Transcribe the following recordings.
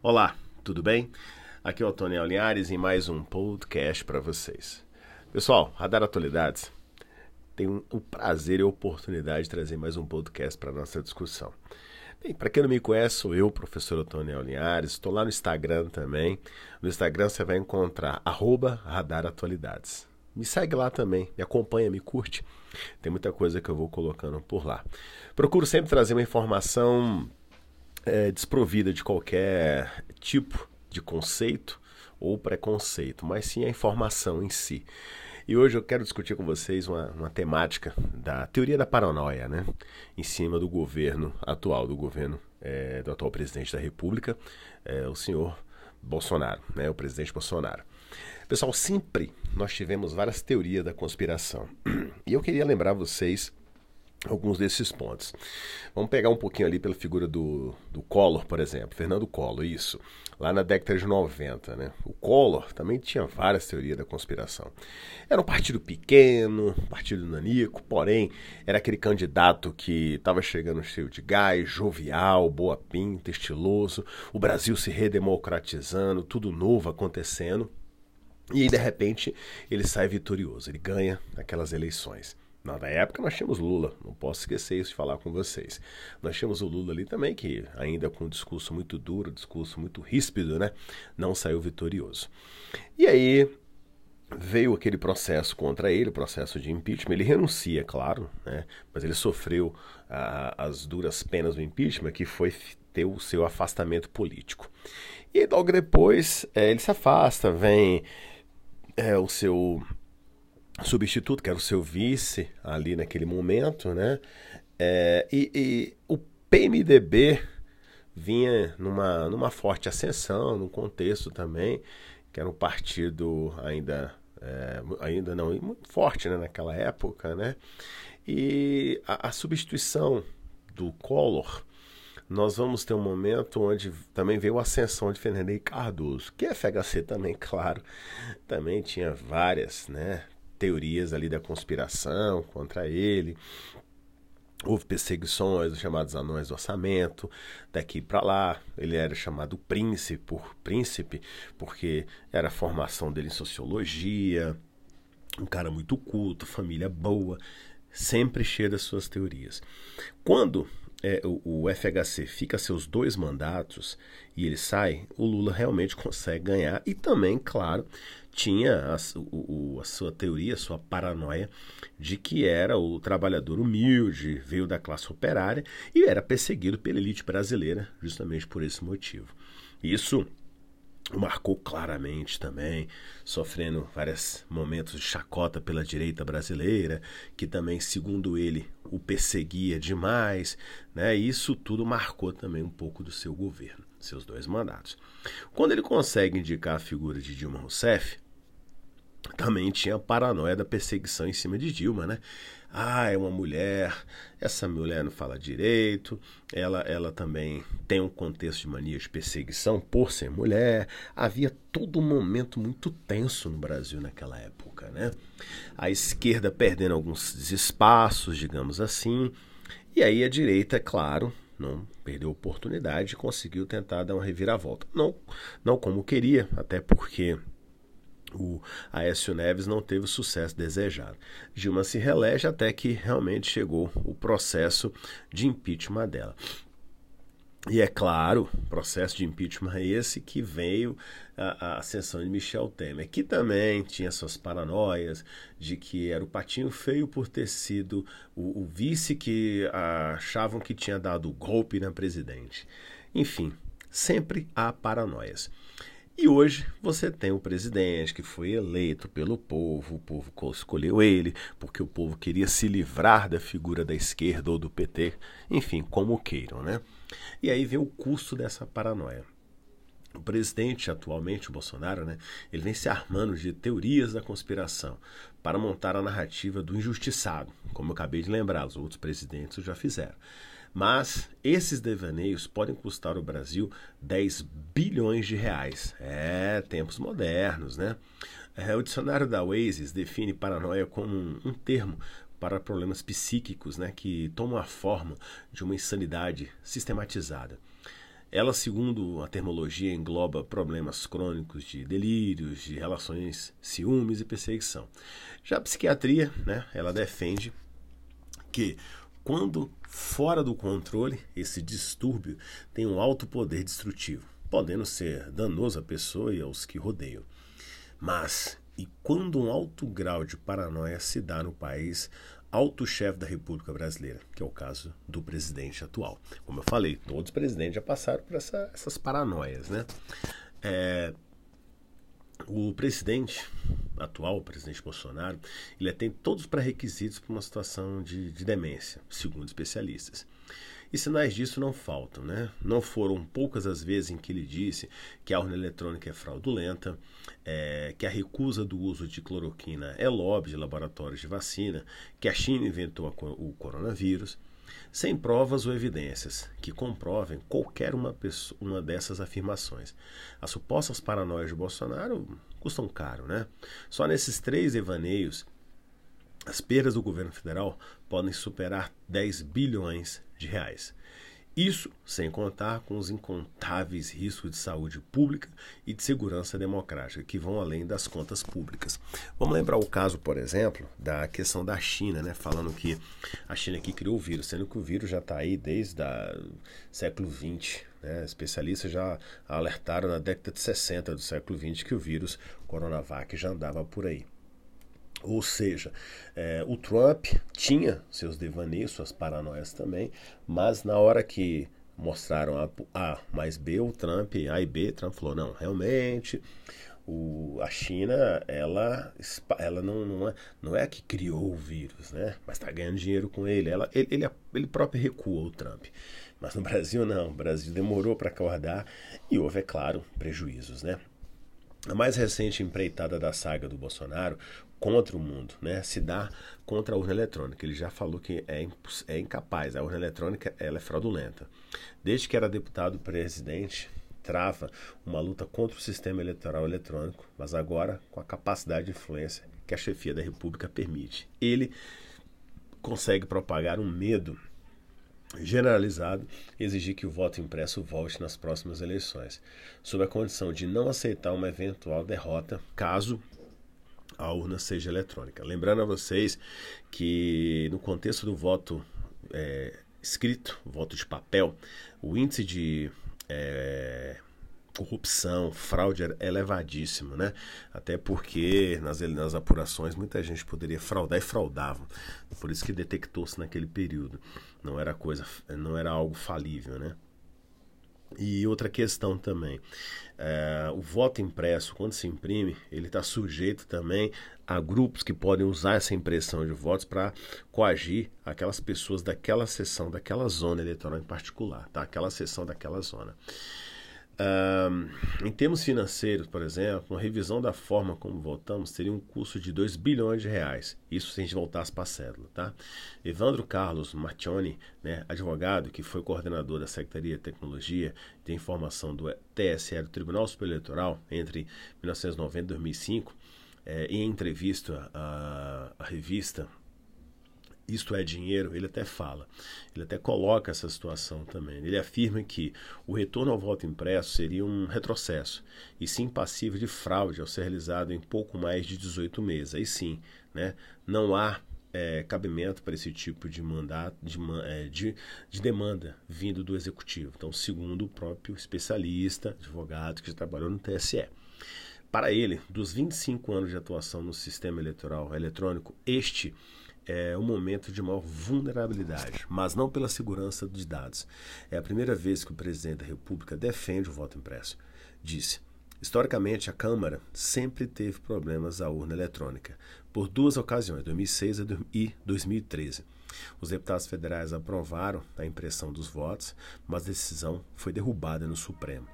Olá, tudo bem? Aqui é o Tony Linhares em mais um podcast para vocês. Pessoal, Radar Atualidades tem o prazer e a oportunidade de trazer mais um podcast para nossa discussão. Bem, para quem não me conhece, sou eu, professor Otoniel Linhares, estou lá no Instagram também. No Instagram você vai encontrar arroba Radar Atualidades. Me segue lá também, me acompanha, me curte. Tem muita coisa que eu vou colocando por lá. Procuro sempre trazer uma informação é, desprovida de qualquer tipo de conceito ou preconceito, mas sim a informação em si. E hoje eu quero discutir com vocês uma, uma temática da teoria da paranoia, né? Em cima do governo atual, do governo é, do atual presidente da República, é, o senhor Bolsonaro, né? O presidente Bolsonaro. Pessoal, sempre nós tivemos várias teorias da conspiração. E eu queria lembrar vocês alguns desses pontos. Vamos pegar um pouquinho ali pela figura do, do Collor, por exemplo, Fernando Collor, isso, lá na década de 90, né? O Collor também tinha várias teorias da conspiração. Era um partido pequeno, um partido nanico, porém era aquele candidato que estava chegando cheio de gás, jovial, boa pinta, estiloso, o Brasil se redemocratizando, tudo novo acontecendo. E aí, de repente, ele sai vitorioso, ele ganha aquelas eleições. Na época nós tínhamos Lula, não posso esquecer isso de falar com vocês. Nós tínhamos o Lula ali também, que ainda com um discurso muito duro, discurso muito ríspido, né? Não saiu vitorioso. E aí veio aquele processo contra ele, o processo de impeachment. Ele renuncia, claro, né? Mas ele sofreu as duras penas do impeachment, que foi ter o seu afastamento político. E logo depois é, ele se afasta, vem é, o seu substituto, que era o seu vice ali naquele momento, né? É, e, e, o PMDB vinha numa, numa forte ascensão, num contexto também, que era um partido ainda, é, ainda não, muito forte né, naquela época, né? E a, a substituição do Collor, nós vamos ter um momento onde também veio a ascensão de Fernando Henrique Cardoso, que é FHC também, claro, também tinha várias, né? Teorias ali da conspiração contra ele. Houve perseguições, os chamados anões do orçamento, daqui para lá. Ele era chamado príncipe por príncipe, porque era a formação dele em sociologia, um cara muito culto, família boa, sempre cheio das suas teorias. Quando é, o, o, FHC fica seus dois mandatos e ele sai, o Lula realmente consegue ganhar e também, claro, tinha a, o, a sua teoria, a sua paranoia de que era o trabalhador humilde, veio da classe operária e era perseguido pela elite brasileira justamente por esse motivo. Isso marcou claramente também, sofrendo vários momentos de chacota pela direita brasileira, que também, segundo ele, o perseguia demais, né? Isso tudo marcou também um pouco do seu governo, seus dois mandatos. Quando ele consegue indicar a figura de Dilma Rousseff, também tinha a paranoia da perseguição em cima de Dilma, né? Ah, é uma mulher, essa mulher não fala direito, ela, ela também tem um contexto de mania de perseguição por ser mulher. Havia todo um momento muito tenso no Brasil naquela época, né? A esquerda perdendo alguns espaços, digamos assim, e aí a direita, é claro, não perdeu a oportunidade e conseguiu tentar dar uma reviravolta. Não, não como queria, até porque o Aécio Neves não teve o sucesso desejado. Dilma se reelege até que realmente chegou o processo de impeachment dela. E é claro, processo de impeachment é esse que veio a, a ascensão de Michel Temer, que também tinha suas paranoias de que era o patinho feio por ter sido o, o vice que achavam que tinha dado golpe na presidente. Enfim, sempre há paranoias. E hoje você tem o presidente que foi eleito pelo povo, o povo escolheu ele, porque o povo queria se livrar da figura da esquerda ou do PT, enfim, como queiram, né? E aí vem o custo dessa paranoia. O presidente atualmente, o Bolsonaro, né, ele vem se armando de teorias da conspiração para montar a narrativa do injustiçado, como eu acabei de lembrar, os outros presidentes já fizeram. Mas esses devaneios podem custar ao Brasil 10 bilhões de reais. É, tempos modernos, né? É, o dicionário da Oasis define paranoia como um, um termo para problemas psíquicos né, que tomam a forma de uma insanidade sistematizada. ela, segundo a termologia, engloba problemas crônicos de delírios, de relações, ciúmes e perseguição. Já a psiquiatria, né, ela defende que quando fora do controle, esse distúrbio tem um alto poder destrutivo, podendo ser danoso à pessoa e aos que rodeiam. Mas, e quando um alto grau de paranoia se dá no país, alto chefe da República Brasileira, que é o caso do presidente atual. Como eu falei, todos os presidentes já passaram por essa, essas paranoias, né? É, o presidente atual, o presidente Bolsonaro, ele tem todos os pré-requisitos para uma situação de, de demência, segundo especialistas. E sinais disso não faltam, né? Não foram poucas as vezes em que ele disse que a urna eletrônica é fraudulenta, é, que a recusa do uso de cloroquina é lobby de laboratórios de vacina, que a China inventou a, o coronavírus, sem provas ou evidências que comprovem qualquer uma, pessoa, uma dessas afirmações. As supostas paranoias de Bolsonaro custam caro, né? Só nesses três devaneios, as perdas do governo federal podem superar 10 bilhões de reais. Isso sem contar com os incontáveis riscos de saúde pública e de segurança democrática, que vão além das contas públicas. Vamos lembrar o caso, por exemplo, da questão da China, né? falando que a China aqui criou o vírus, sendo que o vírus já está aí desde o século XX. Né? Especialistas já alertaram na década de 60 do século XX que o vírus Coronavac já andava por aí. Ou seja, é, o Trump tinha seus devaneios, suas paranoias também, mas na hora que mostraram a, a mais B, o Trump, A e B, Trump falou, não, realmente, o, a China, ela, ela não, não, é, não é a que criou o vírus, né? Mas está ganhando dinheiro com ele. Ela, ele, ele, ele próprio recuou o Trump. Mas no Brasil não, o Brasil demorou para acordar e houve, é claro, prejuízos, né? A mais recente empreitada da saga do Bolsonaro contra o mundo, né? Se dá contra a urna eletrônica. Ele já falou que é, é incapaz. A urna eletrônica ela é fraudulenta. Desde que era deputado presidente, trava uma luta contra o sistema eleitoral eletrônico, mas agora com a capacidade de influência que a chefia da República permite. Ele consegue propagar um medo generalizado exigir que o voto impresso volte nas próximas eleições, sob a condição de não aceitar uma eventual derrota caso a urna seja eletrônica. Lembrando a vocês que no contexto do voto é, escrito, voto de papel, o índice de é, corrupção, fraude é elevadíssimo, né? Até porque nas, nas apurações muita gente poderia fraudar e fraudava. Por isso que detectou-se naquele período. Não era coisa, não era algo falível, né? E outra questão também, é, o voto impresso, quando se imprime, ele está sujeito também a grupos que podem usar essa impressão de votos para coagir aquelas pessoas daquela sessão, daquela zona eleitoral em particular, tá? Aquela sessão daquela zona. Em termos financeiros, por exemplo, uma revisão da forma como votamos teria um custo de 2 bilhões de reais. Isso se a gente voltasse para a cédula. Tá? Evandro Carlos Martioni, né, advogado que foi coordenador da Secretaria de Tecnologia de Informação do TSE, do Tribunal Superior Eleitoral, entre 1990 e 2005, é, em entrevista à, à revista isto é dinheiro, ele até fala, ele até coloca essa situação também. Ele afirma que o retorno ao voto impresso seria um retrocesso, e sim passível de fraude ao ser realizado em pouco mais de 18 meses. Aí sim, né, não há é, cabimento para esse tipo de mandato, de, é, de, de, demanda vindo do executivo. Então, segundo o próprio especialista, advogado que já trabalhou no TSE. Para ele, dos 25 anos de atuação no sistema eleitoral eletrônico, este é um momento de maior vulnerabilidade, mas não pela segurança dos dados. É a primeira vez que o presidente da República defende o voto impresso. Disse: Historicamente, a Câmara sempre teve problemas à urna eletrônica, por duas ocasiões, 2006 e 2013. Os deputados federais aprovaram a impressão dos votos, mas a decisão foi derrubada no Supremo.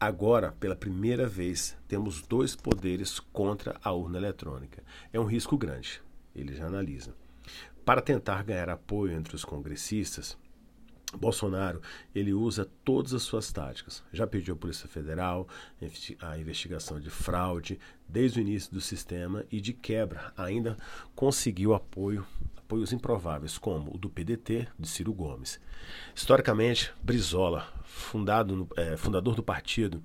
Agora, pela primeira vez, temos dois poderes contra a urna eletrônica. É um risco grande, ele já analisa. Para tentar ganhar apoio entre os congressistas, Bolsonaro ele usa todas as suas táticas. Já pediu à Polícia Federal a investigação de fraude desde o início do sistema e de quebra ainda conseguiu apoio apoios improváveis como o do PDT de Ciro Gomes. Historicamente, Brizola, fundado é, fundador do partido,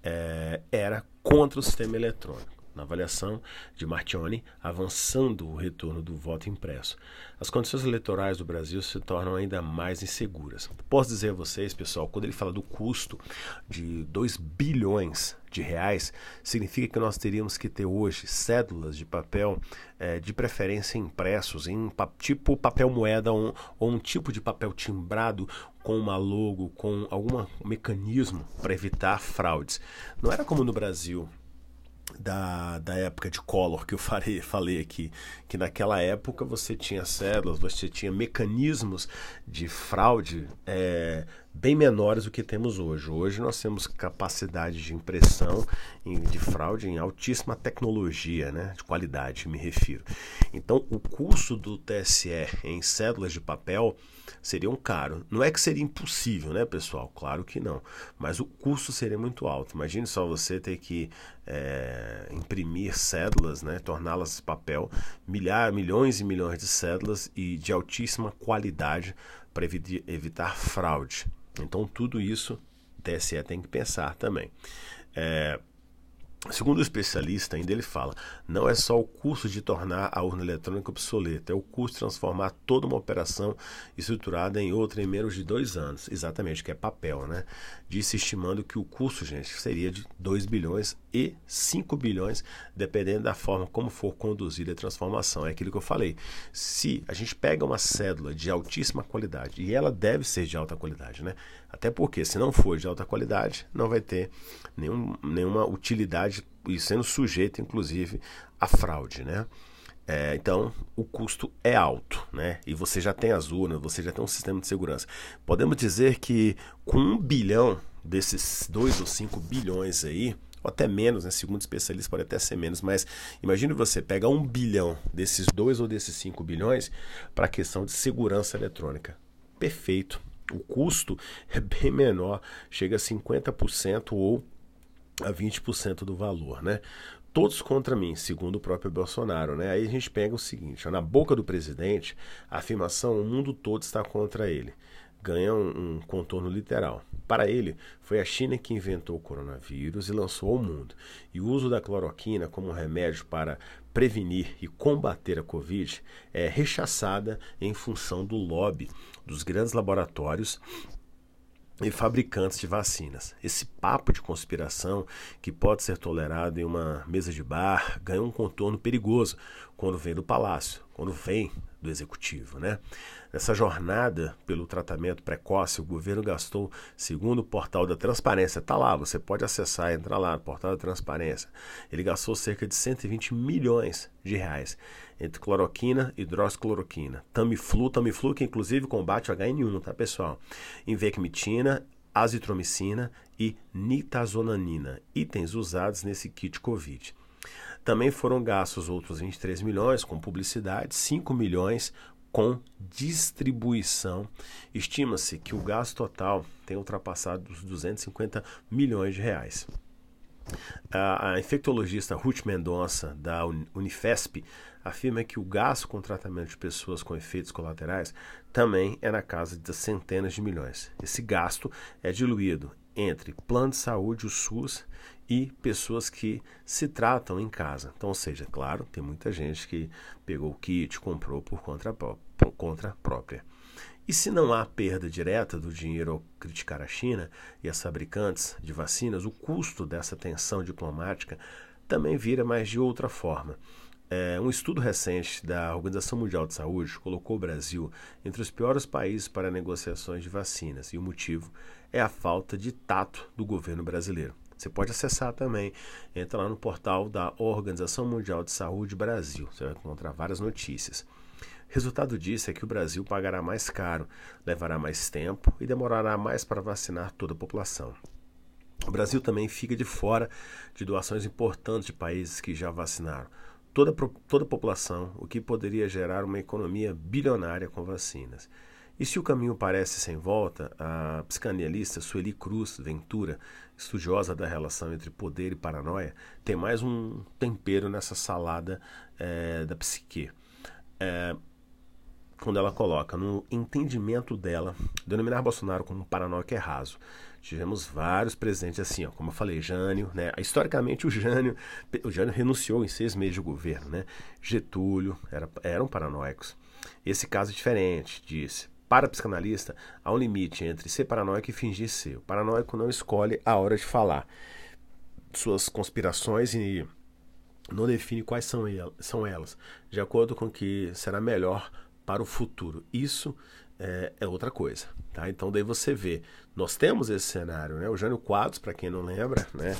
é, era contra o sistema eletrônico na avaliação de Martione, avançando o retorno do voto impresso. As condições eleitorais do Brasil se tornam ainda mais inseguras. Posso dizer a vocês, pessoal, quando ele fala do custo de 2 bilhões de reais, significa que nós teríamos que ter hoje cédulas de papel, é, de preferência impressos, em tipo papel moeda ou um tipo de papel timbrado com uma logo, com algum mecanismo para evitar fraudes. Não era como no Brasil, da, da época de Collor que eu falei, falei aqui, que naquela época você tinha células, você tinha mecanismos de fraude é, bem menores do que temos hoje. Hoje nós temos capacidade de impressão de fraude em altíssima tecnologia, né, de qualidade, me refiro. Então, o custo do TSE em cédulas de papel seria um caro. Não é que seria impossível, né, pessoal? Claro que não. Mas o custo seria muito alto. Imagine só você ter que é, imprimir cédulas, né, torná-las papel, milhar, milhões e milhões de cédulas e de altíssima qualidade para evitar fraude. Então, tudo isso o TSE tem que pensar também. É, Segundo o especialista, ainda ele fala, não é só o custo de tornar a urna eletrônica obsoleta, é o custo de transformar toda uma operação estruturada em outra em menos de dois anos. Exatamente, que é papel, né? Disse estimando que o custo, gente, seria de 2 bilhões e 5 bilhões, dependendo da forma como for conduzida a transformação. É aquilo que eu falei. Se a gente pega uma cédula de altíssima qualidade, e ela deve ser de alta qualidade, né? Até porque, se não for de alta qualidade, não vai ter nenhum, nenhuma utilidade e sendo sujeito, inclusive, a fraude, né? É, então, o custo é alto, né? E você já tem as urnas, você já tem um sistema de segurança. Podemos dizer que com um bilhão desses dois ou cinco bilhões aí, ou até menos, né? Segundo especialistas, pode até ser menos, mas imagine você pegar um bilhão desses dois ou desses cinco bilhões para a questão de segurança eletrônica. Perfeito. O custo é bem menor, chega a 50% ou a 20% do valor, né? Todos contra mim, segundo o próprio Bolsonaro, né? Aí a gente pega o seguinte, ó, na boca do presidente, a afirmação o mundo todo está contra ele. Ganha um, um contorno literal. Para ele, foi a China que inventou o coronavírus e lançou ao mundo. E o uso da cloroquina como remédio para prevenir e combater a Covid é rechaçada em função do lobby dos grandes laboratórios e fabricantes de vacinas. Esse papo de conspiração que pode ser tolerado em uma mesa de bar ganha um contorno perigoso quando vem do palácio, quando vem do executivo, né? Nessa jornada pelo tratamento precoce, o governo gastou, segundo o portal da transparência, tá lá, você pode acessar, entrar lá no portal da transparência. Ele gastou cerca de 120 milhões de reais entre cloroquina e hidroxicloroquina, Tamiflu, Tamiflu que inclusive combate o HN1, tá pessoal? Invecmitina, azitromicina e nitazonanina, itens usados nesse kit COVID. Também foram gastos outros 23 milhões com publicidade, 5 milhões com distribuição. Estima-se que o gasto total tenha ultrapassado os 250 milhões de reais. A, infectologista Ruth Mendonça, da Unifesp, afirma que o gasto com tratamento de pessoas com efeitos colaterais também é na casa de centenas de milhões. Esse gasto é diluído entre plano de saúde, o SUS, e pessoas que se tratam em casa. Então, seja, claro, tem muita gente que pegou o kit, comprou por conta, por conta própria. E se não há perda direta do dinheiro ao criticar a China e as fabricantes de vacinas, o custo dessa tensão diplomática também vira mais de outra forma. É, um estudo recente da Organização Mundial de Saúde colocou o Brasil entre os piores países para negociações de vacinas, e o motivo é a falta de tato do governo brasileiro. Você pode acessar também, entra lá no portal da Organização Mundial de Saúde Brasil, você vai encontrar várias notícias. Resultado disso é que o Brasil pagará mais caro, levará mais tempo e demorará mais para vacinar toda a população. O Brasil também fica de fora de doações importantes de países que já vacinaram toda, toda a população, o que poderia gerar uma economia bilionária com vacinas. E se o caminho parece sem volta, a psicanalista Sueli Cruz Ventura, estudiosa da relação entre poder e paranoia, tem mais um tempero nessa salada é, da psique. É, quando ela coloca no entendimento dela, denominar Bolsonaro como um paranoico é raso. Tivemos vários presidentes assim, ó, como eu falei, Jânio, né? Historicamente o Jânio, o Jânio renunciou em seis meses de governo, né? Getúlio era, eram paranoicos. Esse caso é diferente, disse. Para psicanalista, há um limite entre ser paranoico e fingir ser. O paranoico não escolhe a hora de falar suas conspirações e não define quais são, são elas, de acordo com o que será melhor para o futuro. Isso é, é, outra coisa, tá? Então daí você vê, nós temos esse cenário, né? O Jânio Quadros, para quem não lembra, né?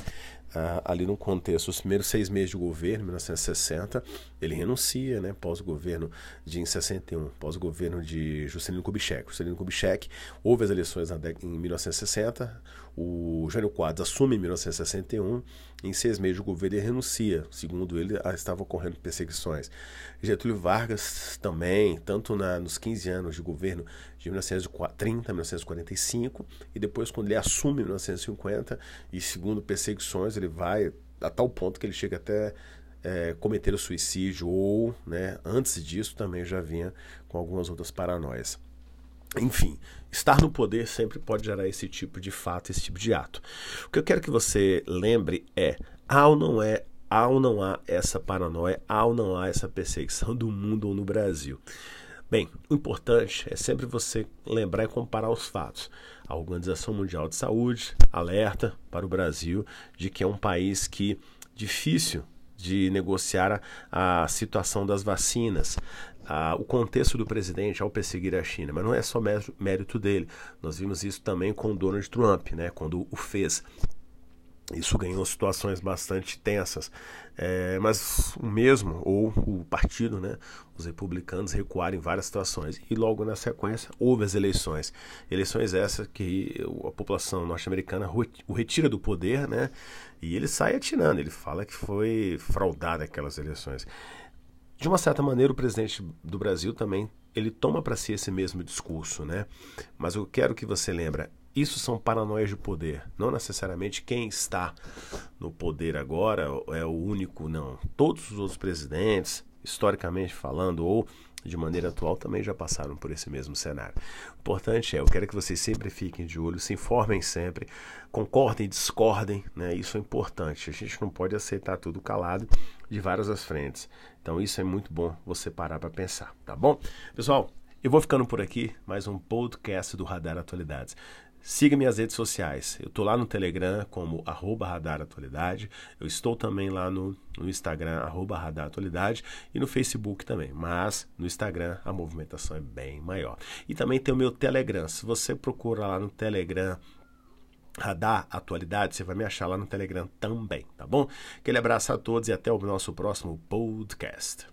Ah, ali no contexto, os primeiros seis meses de governo, 1960, ele renuncia, né? Pós-governo de em 61, pós-governo de Juscelino Kubitschek. Juscelino Kubitschek, houve as eleições em 1960, o Jânio Quadros assume em 1961, em seis meses de governo ele renuncia, segundo ele, estavam ocorrendo perseguições. Getúlio Vargas também, tanto na, nos 15 anos de governo de 1930 a 1945, e depois quando ele assume em 1950, e segundo perseguições, ele vai a tal ponto que ele chega até é, cometer o suicídio, ou né, antes disso também já vinha com algumas outras paranoias. Enfim, estar no poder sempre pode gerar esse tipo de fato, esse tipo de ato. O que eu quero que você lembre é: há ou não é, há ou não há essa paranoia, há ou não há essa perseguição do mundo ou no Brasil. Bem, o importante é sempre você lembrar e comparar os fatos. A Organização Mundial de Saúde alerta para o Brasil de que é um país que difícil de negociar a, a situação das vacinas. o contexto do presidente ao perseguir a China, mas não é só mérito dele. Nós vimos isso também com o Donald Trump, né, quando o fez. Isso ganhou situações bastante tensas. É, mas o mesmo, ou o partido, né, os republicanos recuaram em várias situações. E logo na sequência houve as eleições. Eleições essas que a população norte-americana o retira do poder, né, e ele sai atirando. Ele fala que foi fraudada aquelas eleições. De uma certa maneira, o presidente do Brasil também ele toma para si esse mesmo discurso, né? Mas eu quero que você lembre, isso são paranoias de poder. Não necessariamente quem está no poder agora é o único, não. Todos os outros presidentes, historicamente falando, ou de maneira atual, também já passaram por esse mesmo cenário. O importante é, eu quero que vocês sempre fiquem de olho, se informem sempre, concordem, discordem, né? Isso é importante. A gente não pode aceitar tudo calado de várias as frentes. Então isso é muito bom você parar para pensar, tá bom? Pessoal, eu vou ficando por aqui, mais um podcast do Radar Atualidades. Siga minhas redes sociais. Eu estou lá no Telegram como arroba Radar Atualidade. Eu estou também lá no, no Instagram, arroba Radar Atualidade, e no Facebook também. Mas no Instagram a movimentação é bem maior. E também tem o meu Telegram. Se você procura lá no Telegram Radar Atualidade, você vai me achar lá no Telegram também, tá bom? Aquele abraço a todos e até o nosso próximo podcast.